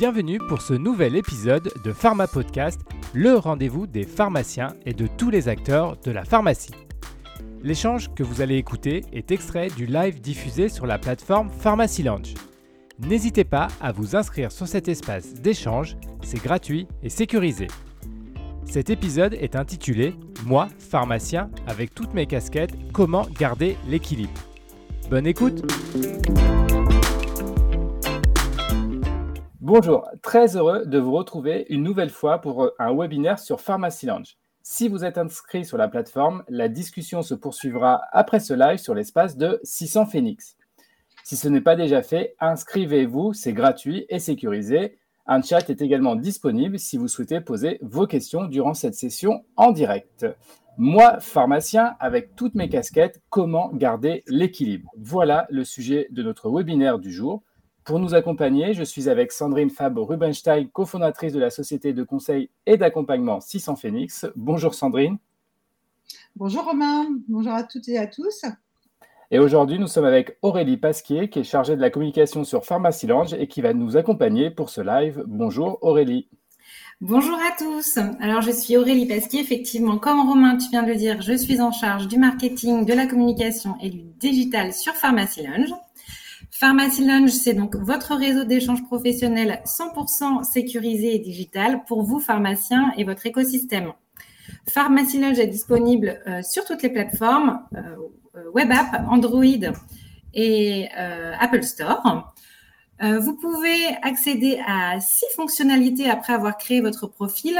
Bienvenue pour ce nouvel épisode de Pharma Podcast, le rendez-vous des pharmaciens et de tous les acteurs de la pharmacie. L'échange que vous allez écouter est extrait du live diffusé sur la plateforme Pharmacy Lounge. N'hésitez pas à vous inscrire sur cet espace d'échange, c'est gratuit et sécurisé. Cet épisode est intitulé Moi, pharmacien, avec toutes mes casquettes, comment garder l'équilibre. Bonne écoute Bonjour, très heureux de vous retrouver une nouvelle fois pour un webinaire sur Pharmacy Lounge. Si vous êtes inscrit sur la plateforme, la discussion se poursuivra après ce live sur l'espace de 600 Phoenix. Si ce n'est pas déjà fait, inscrivez-vous, c'est gratuit et sécurisé. Un chat est également disponible si vous souhaitez poser vos questions durant cette session en direct. Moi, pharmacien, avec toutes mes casquettes, comment garder l'équilibre? Voilà le sujet de notre webinaire du jour. Pour nous accompagner, je suis avec Sandrine Fab Rubenstein, cofondatrice de la société de conseil et d'accompagnement 600 Phoenix. Bonjour Sandrine. Bonjour Romain, bonjour à toutes et à tous. Et aujourd'hui, nous sommes avec Aurélie Pasquier, qui est chargée de la communication sur Pharmacy Lounge et qui va nous accompagner pour ce live. Bonjour Aurélie. Bonjour à tous. Alors, je suis Aurélie Pasquier. Effectivement, comme Romain, tu viens de le dire, je suis en charge du marketing, de la communication et du digital sur Pharmacy Lounge. Pharmacy Lounge, c'est donc votre réseau d'échange professionnel 100% sécurisé et digital pour vous, pharmaciens, et votre écosystème. Pharmacy Lounge est disponible euh, sur toutes les plateformes, euh, euh, web app, Android et euh, Apple Store. Euh, vous pouvez accéder à six fonctionnalités après avoir créé votre profil.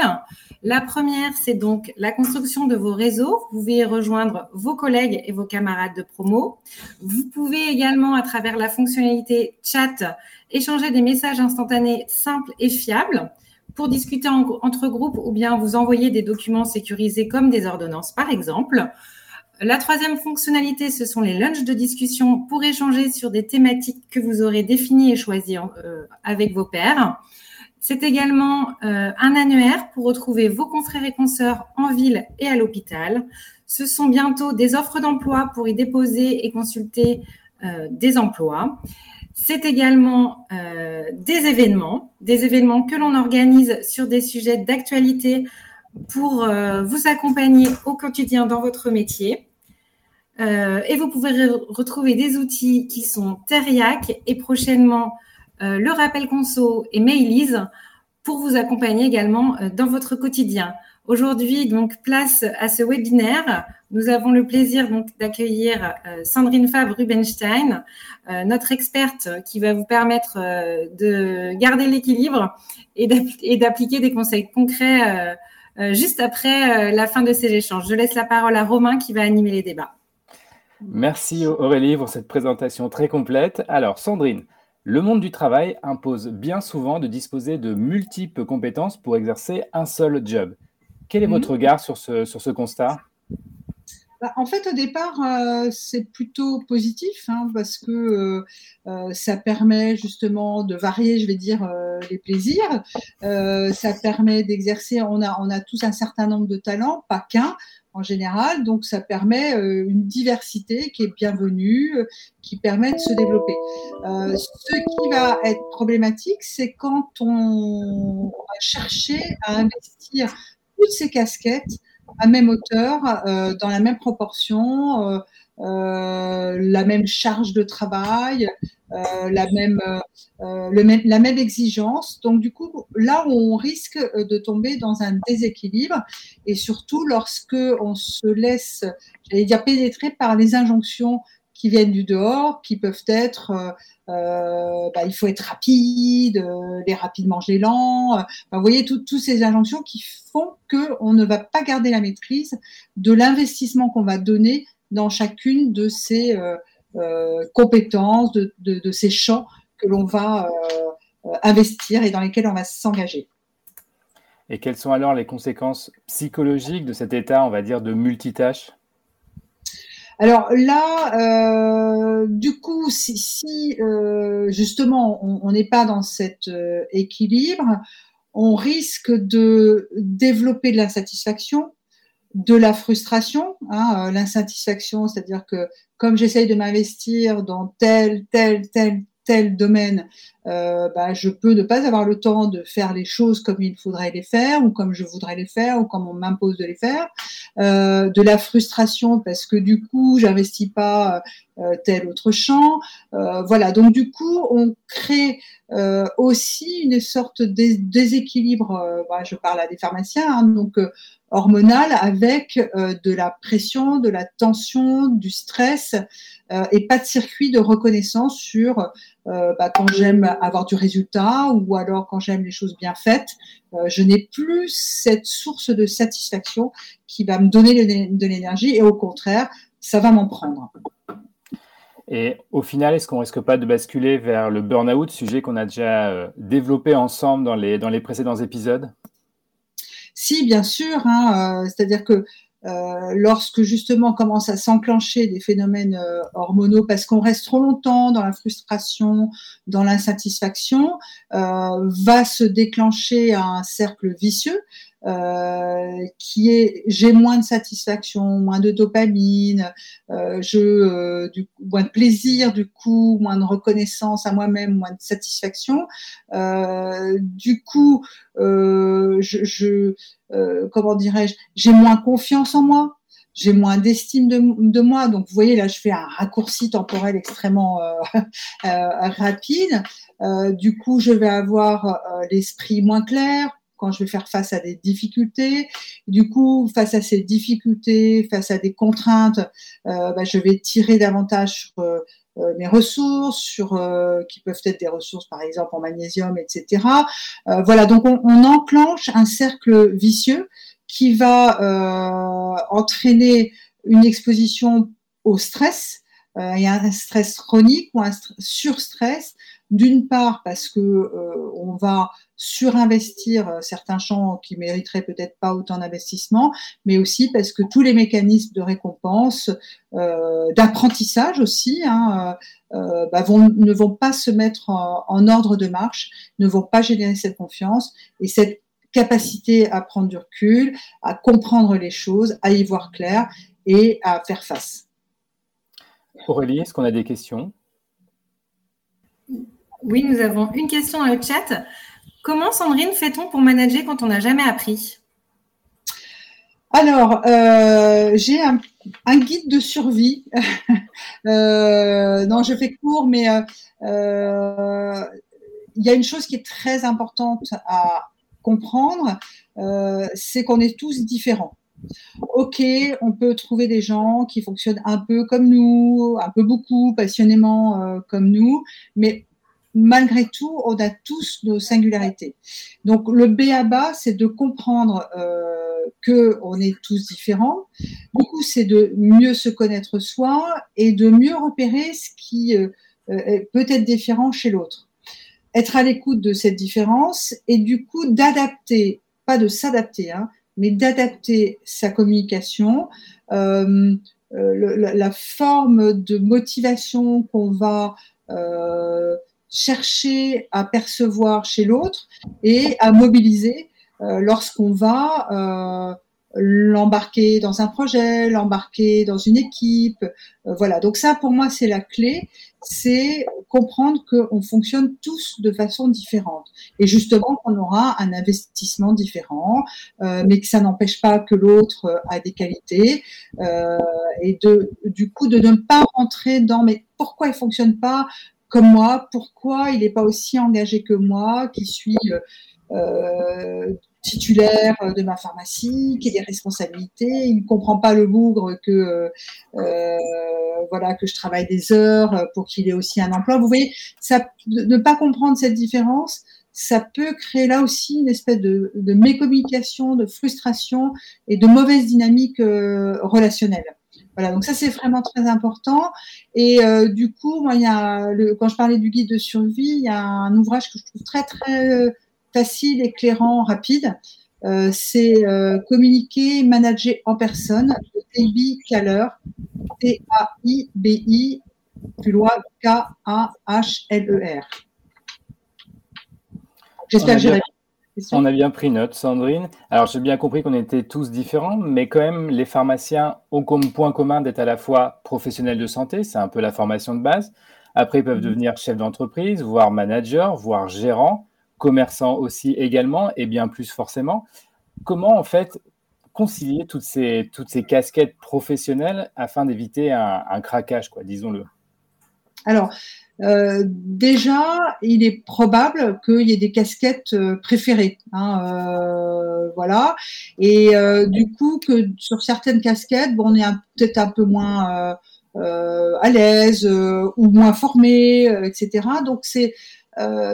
La première, c'est donc la construction de vos réseaux. Vous pouvez rejoindre vos collègues et vos camarades de promo. Vous pouvez également, à travers la fonctionnalité chat, échanger des messages instantanés simples et fiables pour discuter entre groupes ou bien vous envoyer des documents sécurisés comme des ordonnances, par exemple. La troisième fonctionnalité, ce sont les lunchs de discussion pour échanger sur des thématiques que vous aurez définies et choisies euh, avec vos pairs. C'est également euh, un annuaire pour retrouver vos confrères et consoeurs en ville et à l'hôpital. Ce sont bientôt des offres d'emploi pour y déposer et consulter euh, des emplois. C'est également des événements, des événements que l'on organise sur des sujets d'actualité pour vous accompagner au quotidien dans votre métier. Euh, et vous pouvez retrouver des outils qui sont Teriac et prochainement euh, le rappel conso et Mailise pour vous accompagner également euh, dans votre quotidien. Aujourd'hui, donc, place à ce webinaire. Nous avons le plaisir donc d'accueillir Sandrine Fabre Rubenstein, notre experte qui va vous permettre de garder l'équilibre et d'appliquer des conseils concrets juste après la fin de ces échanges. Je laisse la parole à Romain qui va animer les débats. Merci Aurélie pour cette présentation très complète. Alors Sandrine, le monde du travail impose bien souvent de disposer de multiples compétences pour exercer un seul job. Quel est mhm. votre regard sur ce, sur ce constat? Bah, en fait, au départ, euh, c'est plutôt positif hein, parce que euh, euh, ça permet justement de varier, je vais dire, les plaisirs. ça permet d'exercer. On a, on a tous un certain nombre de talents, pas qu'un en général. Donc, ça permet euh, une diversité qui est bienvenue, euh, qui permet de se développer. Euh, ce qui va être problématique, c'est quand on va chercher à investir toutes ces casquettes à même hauteur, dans la même proportion, la même charge de travail, euh, la, même, euh, la même exigence. Donc, du coup, là, on risque euh, de tomber dans un déséquilibre et surtout lorsque on se laisse, j'allais dire, pénétrer par les injonctions qui viennent du dehors, qui peuvent être euh, bah, il faut être rapide, les rapides manger lent. vous voyez, toutes ces injonctions qui font qu'on ne va pas garder la maîtrise de l'investissement qu'on va donner dans chacune de ces, euh, compétences, de, de, ces champs que l'on va euh, investir et dans lesquels on va s'engager. Et quelles sont alors les conséquences psychologiques de cet état, on va dire, de multitâche? Alors là, euh, du coup, si, si justement on n'est pas dans cet équilibre, on risque de développer de l'insatisfaction, de la frustration, hein, l'insatisfaction, c'est-à-dire que comme j'essaye de m'investir dans telle, telle, telle tel domaine, euh, bah, je peux ne pas avoir le temps de faire les choses comme il faudrait les faire ou comme je voudrais les faire ou comme on m'impose de les faire. Euh, de la frustration parce que du coup, j'investis pas euh, tel autre champ. Voilà, donc du coup, on crée aussi une sorte de déséquilibre. Bah, je parle à des pharmaciens, hein, donc hormonal avec de la pression, de la tension, du stress et pas de circuit de reconnaissance sur bah, quand j'aime avoir du résultat ou alors quand j'aime les choses bien faites. je n'ai plus cette source de satisfaction qui va me donner de l'énergie et au contraire, ça va m'en prendre. Et au final, est-ce qu'on risque pas de basculer vers le burn-out, sujet qu'on a déjà euh, développé ensemble dans les, dans les précédents épisodes? Si, bien sûr. Hein, euh, c'est-à-dire que euh, lorsque justement commence à s'enclencher des phénomènes hormonaux parce qu'on reste trop longtemps dans la frustration, dans l'insatisfaction, va se déclencher un cercle vicieux euh, qui est j'ai moins de satisfaction, moins de dopamine, euh, je euh, du, moins de plaisir du coup, moins de reconnaissance à moi-même, moins de satisfaction. Euh, du coup, je, je comment dirais-je, j'ai moins confiance en moi j'ai moins d'estime de, de, moi. Donc, vous voyez, là, je fais un raccourci temporel extrêmement euh, euh, rapide. Euh, du coup, je vais avoir l'esprit moins clair, quand je vais faire face à des difficultés. Du coup, face à ces difficultés, face à des contraintes, euh, bah, je vais tirer davantage sur euh, euh, mes ressources, qui peuvent être des ressources par exemple en magnésium, etc. voilà, donc on, enclenche un cercle vicieux qui va entraîner une exposition au stress. Il un stress chronique ou un surstress, d'une part parce que on va surinvestir euh, certains champs qui mériteraient peut-être pas autant d'investissement, mais aussi parce que tous les mécanismes de récompense, euh, d'apprentissage aussi, hein, euh, euh bah ne vont pas se mettre en, ordre de marche, ne vont pas générer cette confiance et cette capacité à prendre du recul, à comprendre les choses, à y voir clair et à faire face. Aurélie, est-ce qu'on a des questions? Oui, nous avons une question dans le chat. Comment, Sandrine, fait-on pour manager quand on n'a jamais appris? Alors, euh, j'ai un, guide de survie. euh, non, je fais court, mais euh, il y a une chose qui est très importante à comprendre, c'est qu'on est tous différents. Ok, on peut trouver des gens qui fonctionnent un peu comme nous, un peu beaucoup, passionnément comme nous, mais malgré tout, on a tous nos singularités. Donc le B à bas, c'est de comprendre euh, que on est tous différents. Du coup, c'est de mieux se connaître soi et de mieux repérer ce qui euh, peut être différent chez l'autre. Être à l'écoute de cette différence et du coup d'adapter, pas de s'adapter, hein, mais d'adapter sa communication. Euh, euh la, la, forme de motivation qu'on va euh, chercher à percevoir chez l'autre et à mobiliser euh, lorsqu'on va euh, l'embarquer dans un projet, l'embarquer dans une équipe. Euh, voilà, donc ça pour moi c'est la clé, c'est comprendre qu'on fonctionne tous de façon différente et justement qu'on aura un investissement différent, euh, mais que ça n'empêche pas que l'autre a des qualités euh, et de du coup de ne pas rentrer dans mais pourquoi il fonctionne pas? Comme moi, pourquoi il n'est pas aussi engagé que moi, qui suis euh, euh titulaire de ma pharmacie, qui a des responsabilités, il ne comprend pas le bougre que euh, euh, voilà que je travaille des heures pour qu'il ait aussi un emploi. Vous voyez, ça, ne pas comprendre cette différence, ça peut créer là aussi une espèce de, de mécommunication, de frustration et de mauvaise dynamique euh, relationnelle. Voilà, donc ça c'est vraiment très important. Et euh, du coup, moi, il y a le, quand je parlais du guide de survie, il y a un ouvrage que je trouve très très euh, facile, éclairant, rapide. Euh, c'est euh, communiquer, manager en personne Taibi Kaller, T-A-I-B-I, plus loin K-A-H-L-E-R. J'espère que j'ai répondu. On a bien pris note, Sandrine. Alors, j'ai bien compris qu'on était tous différents, mais quand même, les pharmaciens ont comme point commun d'être à la fois professionnels de santé, c'est un peu la formation de base, Après, ils peuvent mhm. devenir chef d'entreprise, voire manager, voire gérant, commerçant aussi également, et bien plus forcément. Comment, en fait, concilier toutes ces, toutes ces casquettes professionnelles afin d'éviter un, un craquage, quoi, disons-le? Alors, euh, déjà, il est probable qu'il y ait des casquettes euh, préférées. Hein, euh, voilà. Et du coup, que sur certaines casquettes, bon, on est peut-être un peu moins à l'aise ou moins formé, etc. Donc, c'est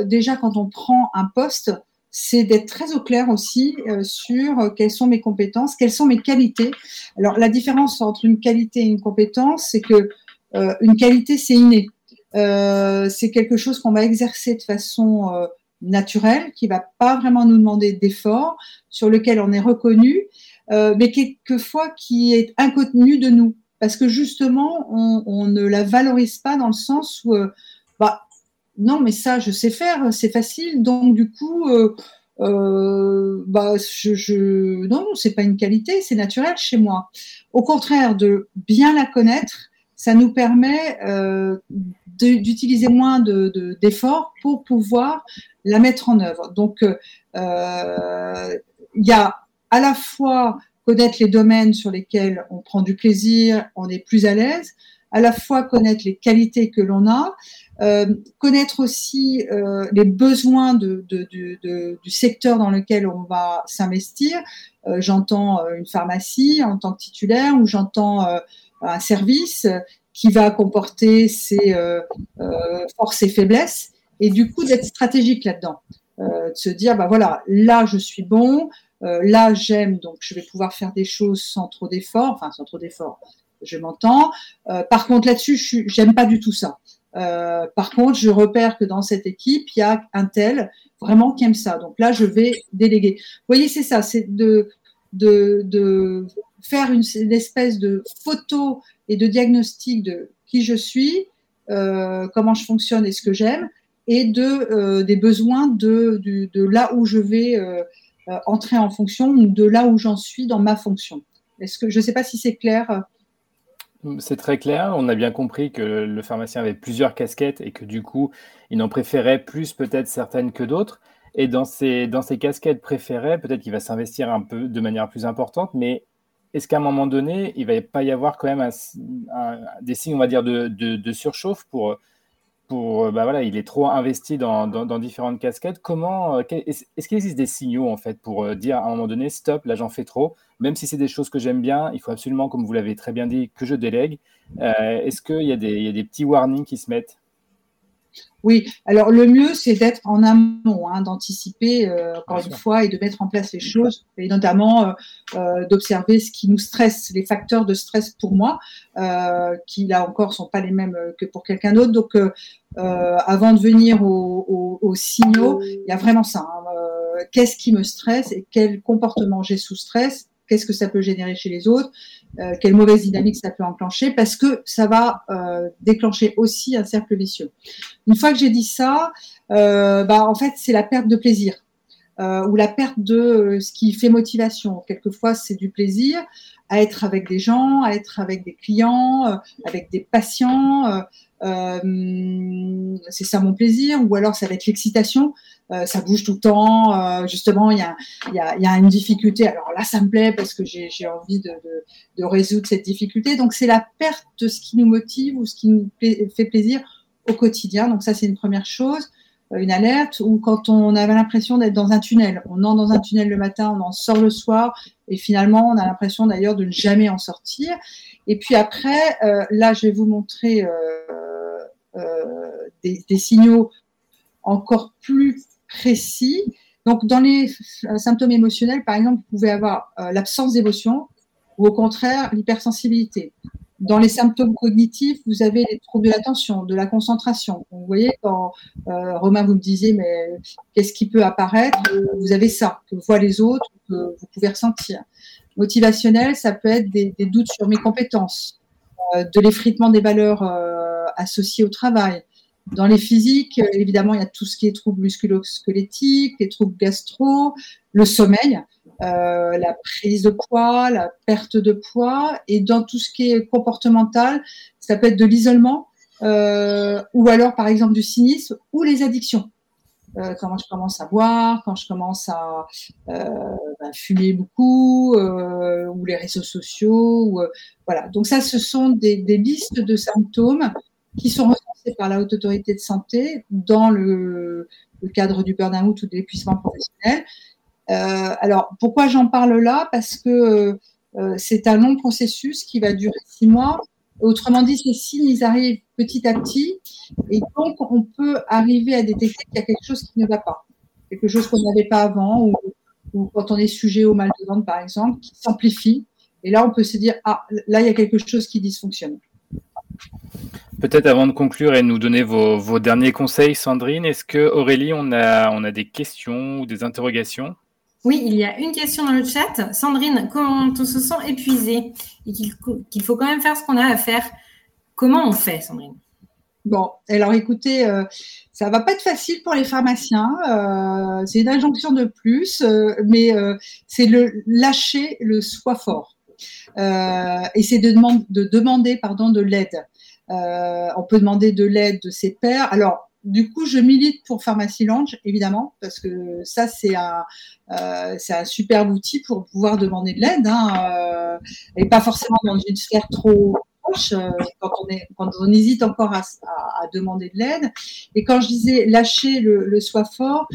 déjà quand on prend un poste, c'est d'être très au clair aussi sur quelles sont mes compétences, quelles sont mes qualités. Alors, la différence entre une qualité et une compétence, c'est que une qualité, c'est inné. Euh, c'est quelque chose qu'on va exercer de façon euh, naturelle, qui va pas vraiment nous demander d'efforts, sur lequel on est reconnu, euh, mais quelquefois qui est inconnu de nous, parce que justement, on, ne la valorise pas dans le sens où, bah, non, mais ça, je sais faire, c'est facile, donc du coup, bah, je, je, non, c'est pas une qualité, c'est naturel chez moi. Au contraire, de bien la connaître, ça nous permet euh, d'utiliser moins d'efforts de, pour pouvoir la mettre en œuvre. Donc, euh, il y a à la fois connaître les domaines sur lesquels on prend du plaisir, on est plus à l'aise, à la fois connaître les qualités que l'on a, euh, connaître aussi les besoins du secteur dans lequel on va s'investir. J'entends une pharmacie en tant que titulaire ou j'entends un service qui va comporter ses euh, euh, forces et faiblesses, et du coup d'être stratégique là-dedans, euh, de se dire bah voilà, là je suis bon, là j'aime, donc je vais pouvoir faire des choses sans trop d'efforts, enfin sans trop d'efforts, je m'entends. par contre là-dessus, je j'aime pas du tout ça. par contre, je repère que dans cette équipe, il y a un tel vraiment qui aime ça. Donc là, je vais déléguer. Vous voyez, c'est ça, c'est de, de, de faire une, espèce de photo et de diagnostic de qui je suis, euh, comment je fonctionne et ce que j'aime, et de, euh, des besoins de, là où je vais euh, entrer en fonction ou de là où j'en suis dans ma fonction. Est-ce que je ne sais pas si c'est clair c'est très clair. On a bien compris que le pharmacien avait plusieurs casquettes et que du coup, il en préférait plus peut-être certaines que d'autres. Et dans ces, dans ces casquettes préférées, peut-être qu'il va s'investir un peu de manière plus importante, mais est-ce qu'à un moment donné, il ne va pas y avoir quand même des signes, on va dire, de, surchauffe pour, pour bah voilà, il est trop investi dans, différentes casquettes. Comment, euh, est-ce qu'il existe des signaux en fait pour euh, dire à un moment donné, stop, là j'en fais trop, même si c'est des choses que j'aime bien, il faut absolument, comme vous l'avez très bien dit, que je délègue. Euh, est-ce qu'il y, a des petits warnings qui se mettent? Oui, alors le mieux, c'est d'être en amont, hein, d'anticiper, euh, encore une fois, et de mettre en place les choses, et notamment euh, euh, d'observer ce qui nous stresse, les facteurs de stress pour moi, qui là encore sont pas les mêmes que pour quelqu'un d'autre. Donc, avant de venir aux, signaux, il y a vraiment ça. Hein, qu'est-ce qui me stresse et quel comportement j'ai sous stress Qu'est-ce que ça peut générer chez les autres euh, quelle mauvaise dynamique ça peut enclencher, parce que ça va euh, déclencher aussi un cercle vicieux. Une fois que j'ai dit ça, euh, bah, en fait, c'est la perte de plaisir. ou la perte de ce qui fait motivation. Quelquefois, c'est du plaisir à être avec des gens, à être avec des clients, avec des patients. c'est ça mon plaisir. Ou alors, ça va être l'excitation. Euh, ça bouge tout le temps. Euh, justement, il y a, une difficulté. Alors là, ça me plaît parce que j'ai envie de, résoudre cette difficulté. Donc, c'est la perte de ce qui nous motive ou ce qui nous fait plaisir au quotidien. Donc, ça, c'est une première chose. Euh, une alerte ou quand on avait l'impression d'être dans un tunnel. On entre dans un tunnel le matin, on en sort le soir et finalement, on a l'impression d'ailleurs de ne jamais en sortir. Et puis après, là, je vais vous montrer des signaux encore plus précis. Donc, dans les euh, symptômes émotionnels, par exemple, vous pouvez avoir euh, l'absence d'émotion ou au contraire l'hypersensibilité. Dans les symptômes cognitifs, vous avez les troubles de l'attention, de la concentration. Vous voyez, quand euh, Romain vous me disiez, mais qu'est-ce qui peut apparaître? Vous avez ça, que voient les autres, que vous pouvez ressentir. Motivationnel, ça peut être des doutes sur mes compétences, de l'effritement des valeurs associées au travail, dans les physiques, évidemment, il y a tout ce qui est troubles musculo-squelettiques, les troubles gastro, le sommeil, euh, la prise de poids, la perte de poids. Et dans tout ce qui est comportemental, ça peut être de l'isolement, ou alors par exemple du cynisme ou les addictions. Euh, quand je commence à boire, quand je commence à euh, bah, fumer beaucoup, euh, ou les réseaux sociaux. voilà. Donc ça, ce sont des, listes de symptômes qui sont par la haute autorité de santé dans le, cadre du burn-out ou de l'épuisement professionnel. alors, pourquoi j'en parle là? Parce que c'est un long processus qui va durer six mois Autrement dit, ces signes, ils arrivent petit à petit, et donc on peut arriver à détecter qu'il y a quelque chose qui ne va pas, quelque chose qu'on n'avait pas avant, ou, quand on est sujet au mal de ventre, par exemple, qui s'amplifie. Et là, on peut se dire, ah, là, il y a quelque chose qui dysfonctionne. Peut-être avant de conclure et nous donner vos, derniers conseils, Sandrine, est-ce que Aurélie, on a, on a des questions ou des interrogations? Oui, il y a une question dans le chat. Sandrine, quand on se sent épuisé et qu'il faut quand même faire ce qu'on a à faire, comment on fait, Sandrine? Bon, alors écoutez, ça euh, ça va pas être facile pour les pharmaciens. Euh, c'est une injonction de plus, euh, mais c'est le lâcher le soi fort. Et c'est de, de, demander pardon, de l'aide. on peut demander de l'aide de ses pairs. Alors, du coup, je milite pour Pharmacy Lounge, évidemment, parce que ça, c'est un, euh, un superbe outil pour pouvoir demander de l'aide, hein, euh, et pas forcément dans une sphère trop euh, quand, on hésite encore à, demander de l'aide. Et quand je disais lâcher le, le soi fort,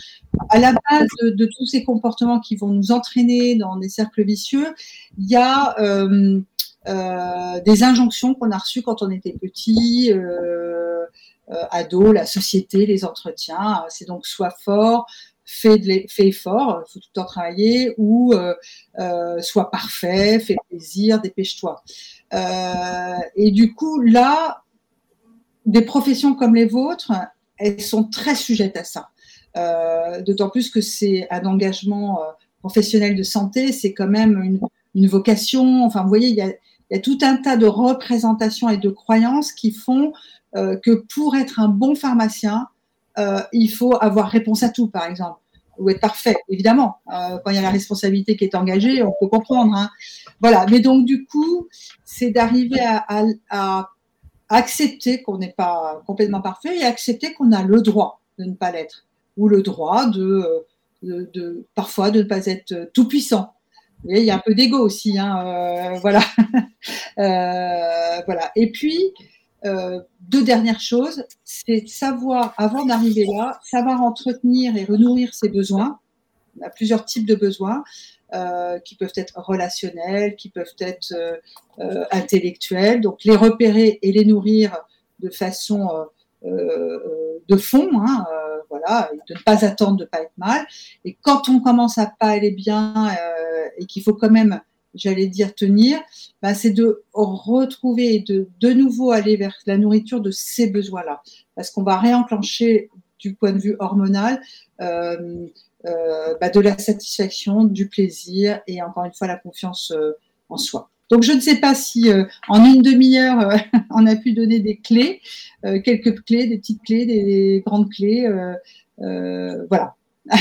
à la base de, tous ces comportements qui vont nous entraîner dans des cercles vicieux, il y a euh, euh, des injonctions qu'on a reçues quand on était petit. Euh, ado, la société, les entretiens. C'est donc soit fort, fais, de fais faut tout le temps travailler, ou euh, euh, soit parfait, fais plaisir, dépêche-toi. et du coup, là, des professions comme les vôtres, elles sont très sujettes à ça. D'autant plus que c'est un engagement professionnel de santé, c'est quand même une, vocation. Enfin, vous voyez, il y a, tout un tas de représentations et de croyances qui font euh, que pour être un bon pharmacien, euh, il faut avoir réponse à tout, par exemple, ou être parfait, évidemment. Euh, quand il y a la responsabilité qui est engagée, on peut comprendre. Hein. Voilà. Mais donc, du coup, c'est d'arriver à, accepter qu'on n'est pas complètement parfait et accepter qu'on a le droit de ne pas l'être, ou le droit de, parfois de ne pas être tout puissant. il y a un peu d'ego aussi, hein, euh, voilà. euh, voilà. Et puis, euh, deux dernières choses, c'est savoir, avant d'arriver là, savoir entretenir et renourrir ses besoins. On a plusieurs types de besoins euh, qui peuvent être relationnels, qui peuvent être euh, intellectuels. Donc les repérer et les nourrir de façon de fond, hein, voilà, de ne pas attendre de ne pas être mal. Et quand on commence à pas aller bien et qu'il faut quand même j'allais dire tenir, bah, c'est de retrouver et de de nouveau aller vers la nourriture de ces besoins-là. Parce qu'on va réenclencher du point de vue hormonal euh, euh, bah, de la satisfaction, du plaisir et encore une fois la confiance euh, en soi. Donc je ne sais pas si euh, en une demi-heure euh, on a pu donner des clés, quelques clés, des petites clés, des grandes clés. voilà.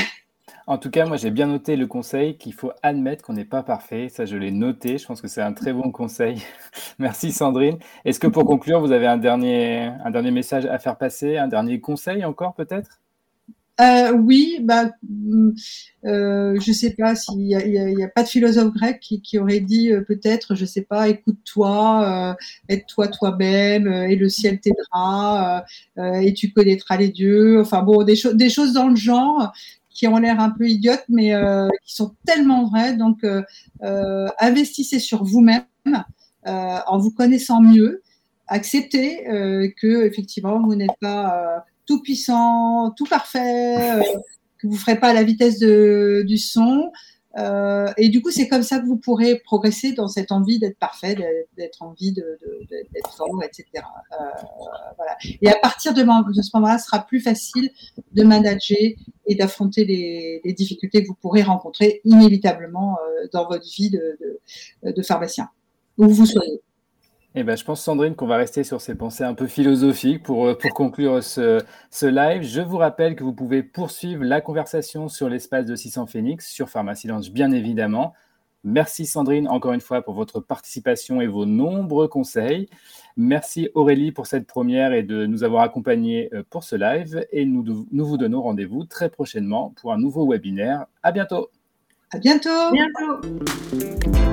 En tout cas, moi, j'ai bien noté le conseil qu'il faut admettre qu'on n'est pas parfait. Ça, je l'ai noté. Je pense que c'est un très bon conseil. Merci, Sandrine. Est-ce que pour conclure, vous avez un dernier, un dernier message à faire passer, un dernier conseil encore peut-être? Euh, oui, bah, mm, euh, je sais pas s'il n'y a, pas de philosophe grec qui, aurait dit euh, peut-être, je sais pas, écoute-toi, aide-toi toi-même, et le ciel t'aidera, et tu connaîtras les dieux. Enfin bon, des choses dans le genre qui ont l'air un peu idiotes, mais euh, qui sont tellement vraies. Donc, euh, euh, investissez sur vous-même en vous connaissant mieux. Acceptez que effectivement vous n'êtes pas tout puissant, tout parfait, que vous ferez pas à la vitesse de, du son. Euh, et du coup, c'est comme ça que vous pourrez progresser dans cette envie d'être parfait, d'être envie d'être de, fort, etc. Euh, voilà. Et à partir de, de ce moment-là, ce sera plus facile de manager et d'affronter les, les, difficultés que vous pourrez rencontrer inévitablement euh, dans votre vie de, de pharmacien, où vous soyez. Eh ben, je pense, Sandrine, qu'on va rester sur ces pensées un peu philosophiques pour, euh, pour conclure ce, ce, live. Je vous rappelle que vous pouvez poursuivre la conversation sur l'espace de 600 Phoenix, sur Pharmacy Lounge, bien évidemment. Merci Sandrine encore une fois pour votre participation et vos nombreux conseils. Merci Aurélie pour cette première et de nous avoir accompagnés euh, pour ce live. Et nous, nous vous donnons rendez-vous très prochainement pour un nouveau webinaire. À bientôt. À bientôt. bientôt.